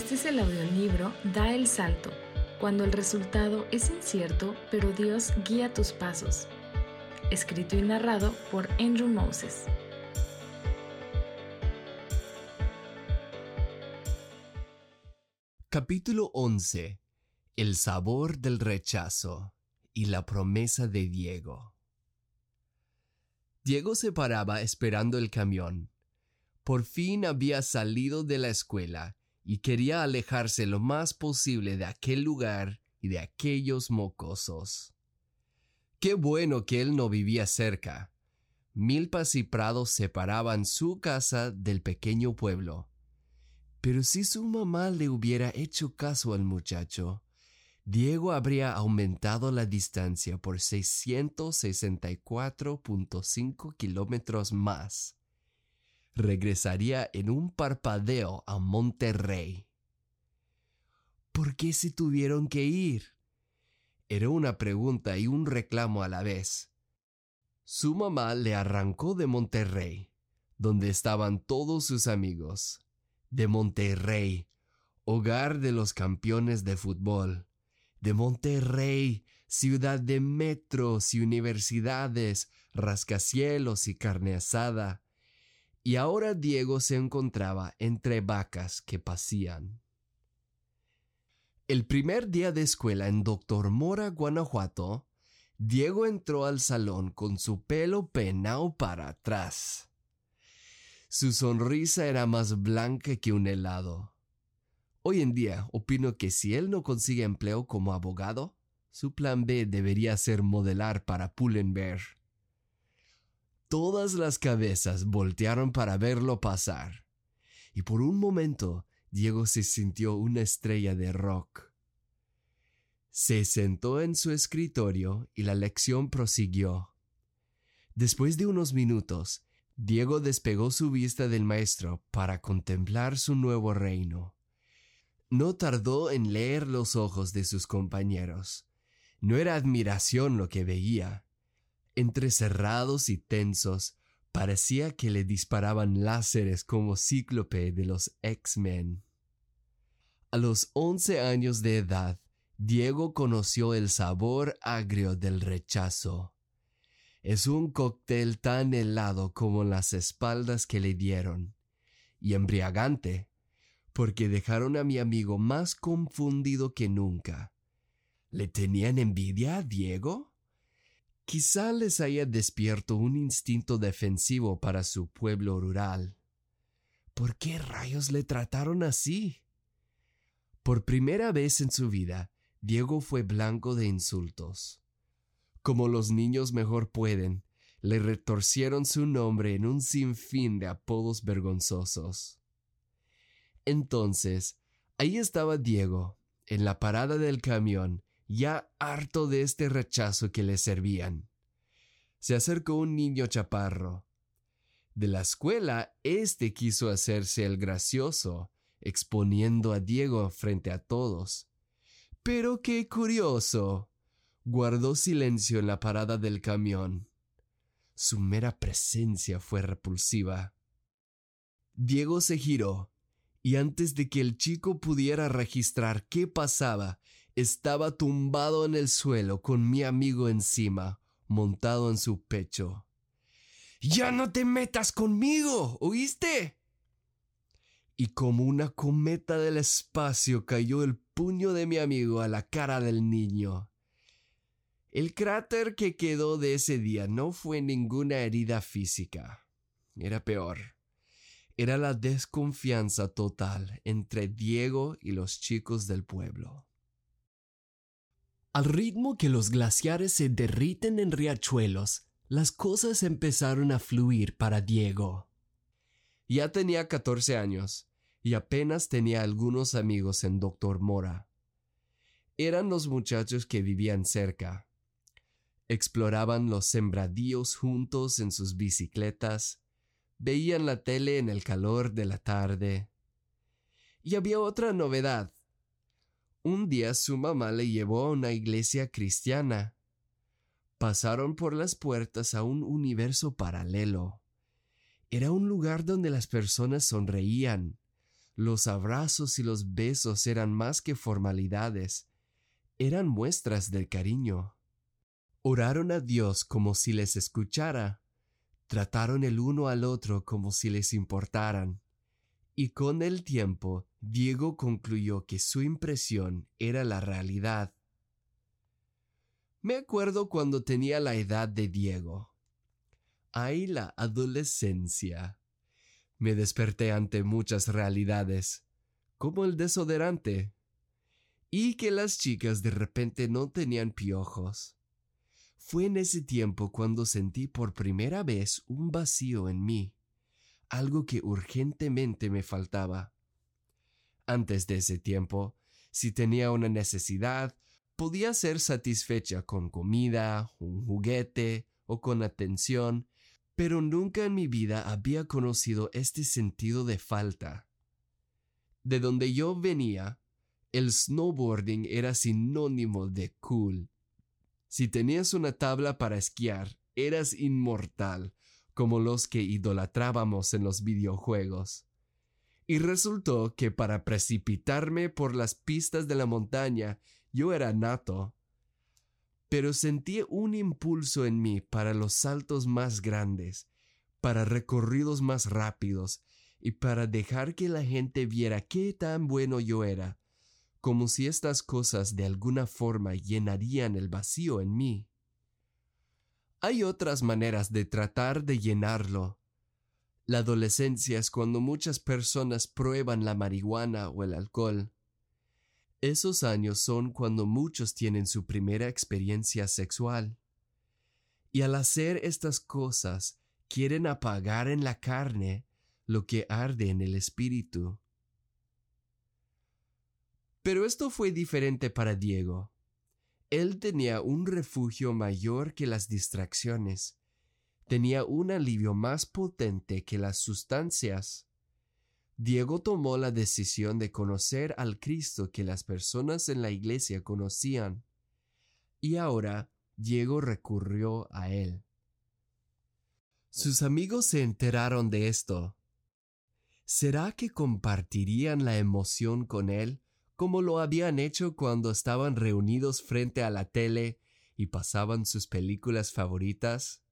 Este es el audiolibro Da el Salto, cuando el resultado es incierto, pero Dios guía tus pasos. Escrito y narrado por Andrew Moses. Capítulo 11. El sabor del rechazo y la promesa de Diego. Diego se paraba esperando el camión. Por fin había salido de la escuela y quería alejarse lo más posible de aquel lugar y de aquellos mocosos. Qué bueno que él no vivía cerca. Milpas y prados separaban su casa del pequeño pueblo. Pero si su mamá le hubiera hecho caso al muchacho, Diego habría aumentado la distancia por 664.5 kilómetros más regresaría en un parpadeo a Monterrey. ¿Por qué se tuvieron que ir? Era una pregunta y un reclamo a la vez. Su mamá le arrancó de Monterrey, donde estaban todos sus amigos. De Monterrey, hogar de los campeones de fútbol. De Monterrey, ciudad de metros y universidades, rascacielos y carne asada y ahora Diego se encontraba entre vacas que pasían. El primer día de escuela en Doctor Mora, Guanajuato, Diego entró al salón con su pelo peinado para atrás. Su sonrisa era más blanca que un helado. Hoy en día opino que si él no consigue empleo como abogado, su plan B debería ser modelar para Pullenberg. Todas las cabezas voltearon para verlo pasar, y por un momento Diego se sintió una estrella de rock. Se sentó en su escritorio y la lección prosiguió. Después de unos minutos, Diego despegó su vista del maestro para contemplar su nuevo reino. No tardó en leer los ojos de sus compañeros. No era admiración lo que veía, entre cerrados y tensos, parecía que le disparaban láseres como cíclope de los X-Men. A los once años de edad, Diego conoció el sabor agrio del rechazo. Es un cóctel tan helado como las espaldas que le dieron, y embriagante, porque dejaron a mi amigo más confundido que nunca. ¿Le tenían envidia a Diego? Quizá les haya despierto un instinto defensivo para su pueblo rural. ¿Por qué rayos le trataron así? Por primera vez en su vida, Diego fue blanco de insultos. Como los niños mejor pueden, le retorcieron su nombre en un sinfín de apodos vergonzosos. Entonces, ahí estaba Diego, en la parada del camión, ya harto de este rechazo que le servían. Se acercó un niño chaparro. De la escuela, éste quiso hacerse el gracioso, exponiendo a Diego frente a todos. Pero qué curioso. Guardó silencio en la parada del camión. Su mera presencia fue repulsiva. Diego se giró, y antes de que el chico pudiera registrar qué pasaba, estaba tumbado en el suelo con mi amigo encima, montado en su pecho. Ya no te metas conmigo, ¿oíste? Y como una cometa del espacio cayó el puño de mi amigo a la cara del niño. El cráter que quedó de ese día no fue ninguna herida física. Era peor. Era la desconfianza total entre Diego y los chicos del pueblo. Al ritmo que los glaciares se derriten en riachuelos, las cosas empezaron a fluir para Diego. Ya tenía 14 años y apenas tenía algunos amigos en Doctor Mora. Eran los muchachos que vivían cerca. Exploraban los sembradíos juntos en sus bicicletas, veían la tele en el calor de la tarde. Y había otra novedad. Un día su mamá le llevó a una iglesia cristiana. Pasaron por las puertas a un universo paralelo. Era un lugar donde las personas sonreían, Los abrazos y los besos eran más que formalidades, eran muestras del cariño. Oraron a Dios como si les escuchara, trataron el uno al otro como si les importaran. Y con el tiempo, Diego concluyó que su impresión era la realidad. Me acuerdo cuando tenía la edad de Diego. Ahí la adolescencia. Me desperté ante muchas realidades, como el desodorante, y que las chicas de repente no tenían piojos. Fue en ese tiempo cuando sentí por primera vez un vacío en mí, algo que urgentemente me faltaba. Antes de ese tiempo, si tenía una necesidad, podía ser satisfecha con comida, un juguete o con atención, pero nunca en mi vida había conocido este sentido de falta. De donde yo venía, el snowboarding era sinónimo de cool. Si tenías una tabla para esquiar, eras inmortal, como los que idolatrábamos en los videojuegos. Y resultó que para precipitarme por las pistas de la montaña yo era nato. Pero sentí un impulso en mí para los saltos más grandes, para recorridos más rápidos y para dejar que la gente viera qué tan bueno yo era como si estas cosas de alguna forma llenarían el vacío en mí. Hay otras maneras de tratar de llenarlo. La adolescencia es cuando muchas personas prueban la marihuana o el alcohol. Esos años son cuando muchos tienen su primera experiencia sexual. Y al hacer estas cosas, quieren apagar en la carne lo que arde en el espíritu. Pero esto fue diferente para Diego. Él tenía un refugio mayor que las distracciones. Tenía un alivio más potente que las sustancias. Diego tomó la decisión de conocer al Cristo que las personas en la iglesia conocían. Y ahora Diego recurrió a él. Sus amigos se enteraron de esto. ¿Será que compartirían la emoción con él como lo habían hecho cuando estaban reunidos frente a la tele y pasaban sus películas favoritas?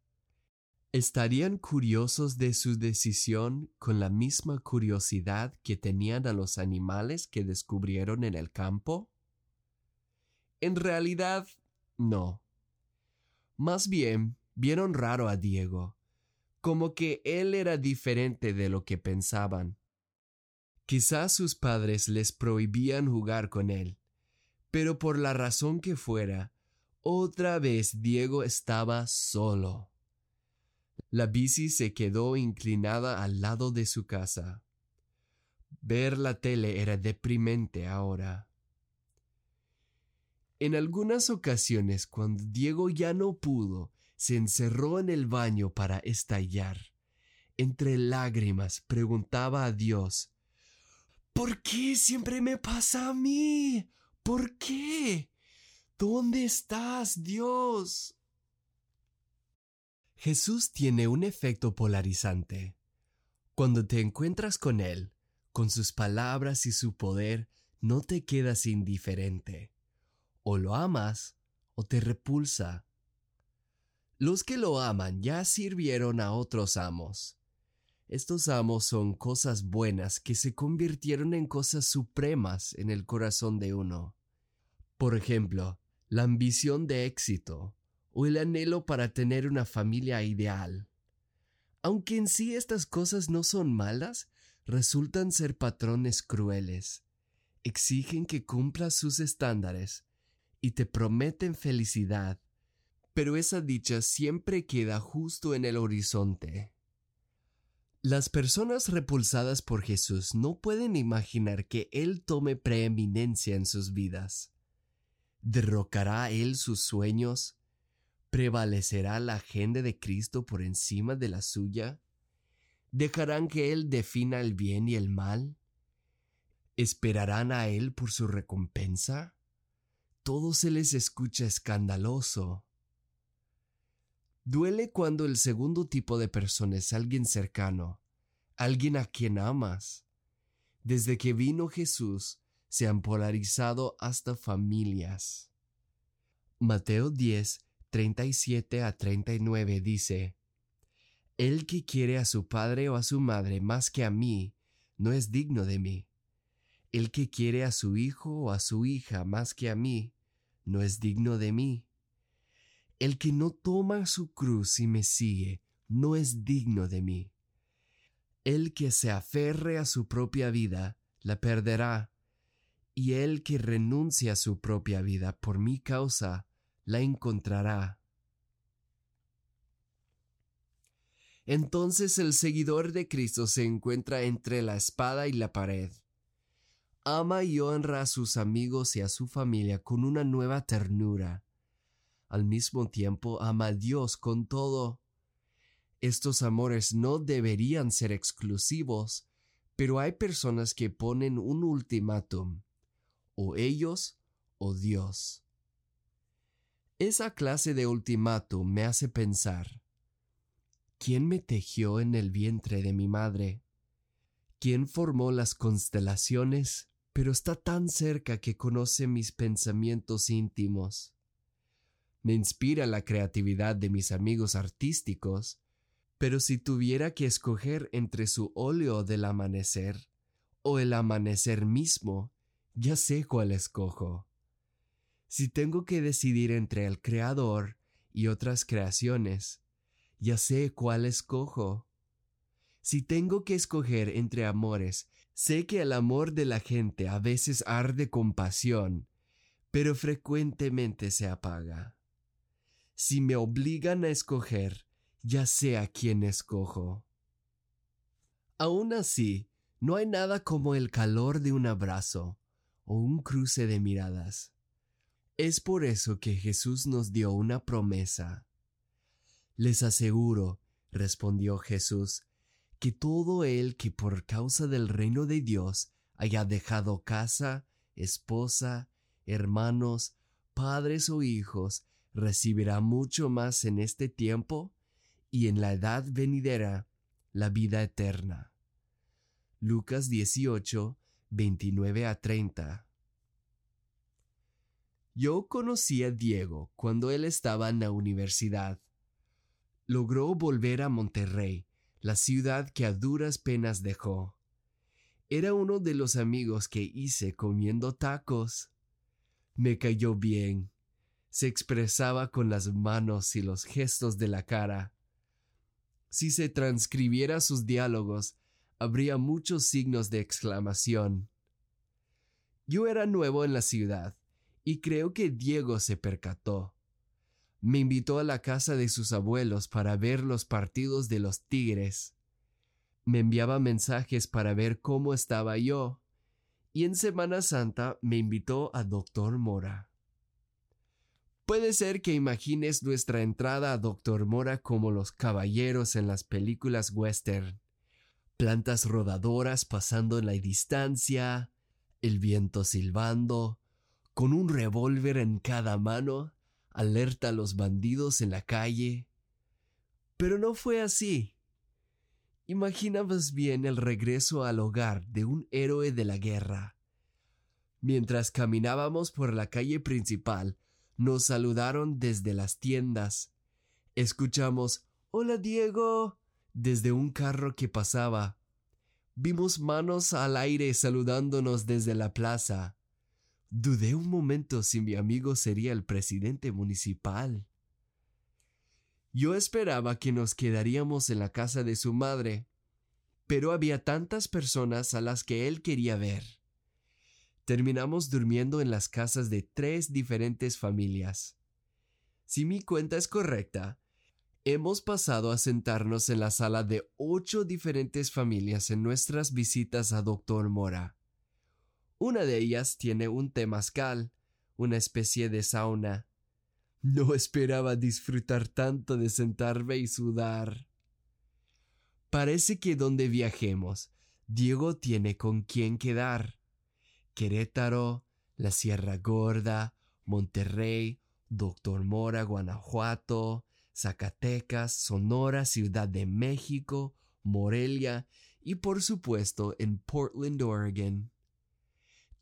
¿Estarían curiosos de su decisión con la misma curiosidad que tenían a los animales que descubrieron en el campo? En realidad, no. Más bien, vieron raro a Diego, como que él era diferente de lo que pensaban. Quizás sus padres les prohibían jugar con él, pero por la razón que fuera, otra vez Diego estaba solo. La bici se quedó inclinada al lado de su casa. Ver la tele era deprimente ahora. En algunas ocasiones, cuando Diego ya no pudo, se encerró en el baño para estallar. Entre lágrimas preguntaba a Dios ¿Por qué siempre me pasa a mí? ¿Por qué? ¿Dónde estás, Dios? Jesús tiene un efecto polarizante. Cuando te encuentras con Él, con sus palabras y su poder, no te quedas indiferente. O lo amas o te repulsa. Los que lo aman ya sirvieron a otros amos. Estos amos son cosas buenas que se convirtieron en cosas supremas en el corazón de uno. Por ejemplo, la ambición de éxito o el anhelo para tener una familia ideal. Aunque en sí estas cosas no son malas, resultan ser patrones crueles. Exigen que cumplas sus estándares y te prometen felicidad, pero esa dicha siempre queda justo en el horizonte. Las personas repulsadas por Jesús no pueden imaginar que Él tome preeminencia en sus vidas. ¿Derrocará Él sus sueños? ¿Prevalecerá la agenda de Cristo por encima de la suya? ¿Dejarán que Él defina el bien y el mal? ¿Esperarán a Él por su recompensa? Todo se les escucha escandaloso. Duele cuando el segundo tipo de persona es alguien cercano, alguien a quien amas. Desde que vino Jesús, se han polarizado hasta familias. Mateo 10, 37 a 39 dice, El que quiere a su padre o a su madre más que a mí, no es digno de mí. El que quiere a su hijo o a su hija más que a mí, no es digno de mí. El que no toma su cruz y me sigue, no es digno de mí. El que se aferre a su propia vida, la perderá, y el que renuncia a su propia vida por mi causa, la encontrará. Entonces el seguidor de Cristo se encuentra entre la espada y la pared. Ama y honra a sus amigos y a su familia con una nueva ternura. Al mismo tiempo ama a Dios con todo. Estos amores no deberían ser exclusivos, pero hay personas que ponen un ultimátum, o ellos o Dios. Esa clase de ultimátum me hace pensar, ¿quién me tejió en el vientre de mi madre? ¿Quién formó las constelaciones, pero está tan cerca que conoce mis pensamientos íntimos? Me inspira la creatividad de mis amigos artísticos, pero si tuviera que escoger entre su óleo del amanecer o el amanecer mismo, ya sé cuál escojo. Si tengo que decidir entre el Creador y otras creaciones, ya sé cuál escojo. Si tengo que escoger entre amores, sé que el amor de la gente a veces arde con pasión, pero frecuentemente se apaga. Si me obligan a escoger, ya sé a quién escojo. Aún así, no hay nada como el calor de un abrazo o un cruce de miradas. Es por eso que Jesús nos dio una promesa. Les aseguro, respondió Jesús, que todo el que por causa del reino de Dios haya dejado casa, esposa, hermanos, padres o hijos, recibirá mucho más en este tiempo y en la edad venidera la vida eterna. Lucas 18, 29 a 30 yo conocí a Diego cuando él estaba en la universidad. Logró volver a Monterrey, la ciudad que a duras penas dejó. Era uno de los amigos que hice comiendo tacos. Me cayó bien. Se expresaba con las manos y los gestos de la cara. Si se transcribiera sus diálogos, habría muchos signos de exclamación. Yo era nuevo en la ciudad y creo que Diego se percató. Me invitó a la casa de sus abuelos para ver los partidos de los Tigres. Me enviaba mensajes para ver cómo estaba yo, y en Semana Santa me invitó a Doctor Mora. Puede ser que imagines nuestra entrada a Doctor Mora como los caballeros en las películas western. Plantas rodadoras pasando en la distancia, el viento silbando, con un revólver en cada mano, alerta a los bandidos en la calle. Pero no fue así. Imaginabas bien el regreso al hogar de un héroe de la guerra. Mientras caminábamos por la calle principal, nos saludaron desde las tiendas. Escuchamos Hola Diego desde un carro que pasaba. Vimos manos al aire saludándonos desde la plaza. Dudé un momento si mi amigo sería el presidente municipal. Yo esperaba que nos quedaríamos en la casa de su madre, pero había tantas personas a las que él quería ver. Terminamos durmiendo en las casas de tres diferentes familias. Si mi cuenta es correcta, hemos pasado a sentarnos en la sala de ocho diferentes familias en nuestras visitas a Doctor Mora. Una de ellas tiene un temazcal, una especie de sauna. No esperaba disfrutar tanto de sentarme y sudar. Parece que donde viajemos, Diego tiene con quién quedar. Querétaro, la Sierra Gorda, Monterrey, Doctor Mora, Guanajuato, Zacatecas, Sonora, Ciudad de México, Morelia y por supuesto en Portland, Oregon.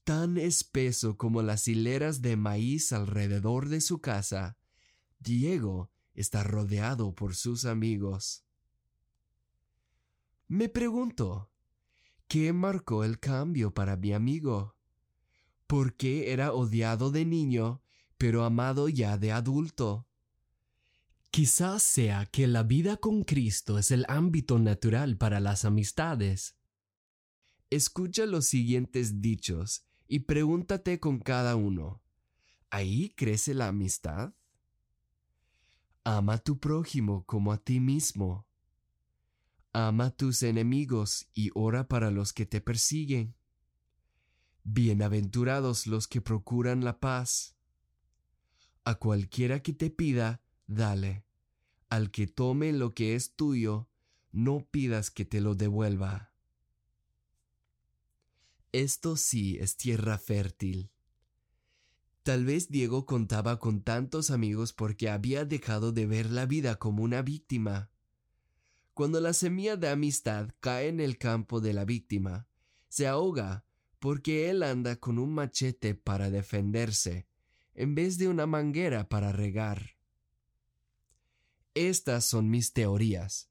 Tan espeso como las hileras de maíz alrededor de su casa, Diego está rodeado por sus amigos. Me pregunto, ¿qué marcó el cambio para mi amigo? ¿Por qué era odiado de niño, pero amado ya de adulto? Quizás sea que la vida con Cristo es el ámbito natural para las amistades. Escucha los siguientes dichos y pregúntate con cada uno. ¿Ahí crece la amistad? Ama a tu prójimo como a ti mismo. Ama a tus enemigos y ora para los que te persiguen. Bienaventurados los que procuran la paz. A cualquiera que te pida, dale. Al que tome lo que es tuyo, no pidas que te lo devuelva. Esto sí es tierra fértil. Tal vez Diego contaba con tantos amigos porque había dejado de ver la vida como una víctima. Cuando la semilla de amistad cae en el campo de la víctima, se ahoga porque él anda con un machete para defenderse, en vez de una manguera para regar. Estas son mis teorías.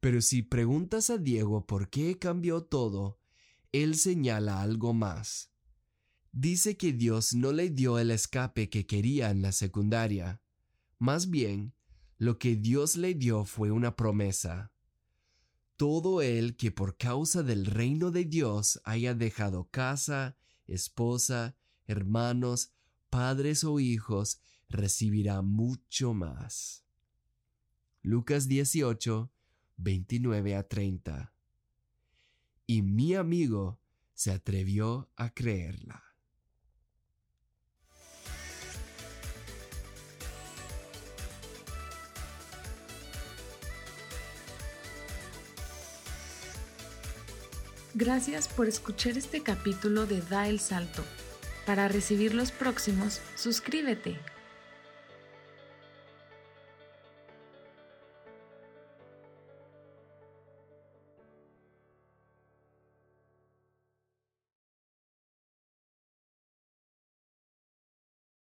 Pero si preguntas a Diego por qué cambió todo, él señala algo más dice que Dios no le dio el escape que quería en la secundaria. Más bien, lo que Dios le dio fue una promesa. Todo el que por causa del reino de Dios haya dejado casa, esposa, hermanos, padres o hijos, recibirá mucho más. Lucas 18, 29 a 30. Y mi amigo se atrevió a creerla. Gracias por escuchar este capítulo de Da el Salto. Para recibir los próximos, suscríbete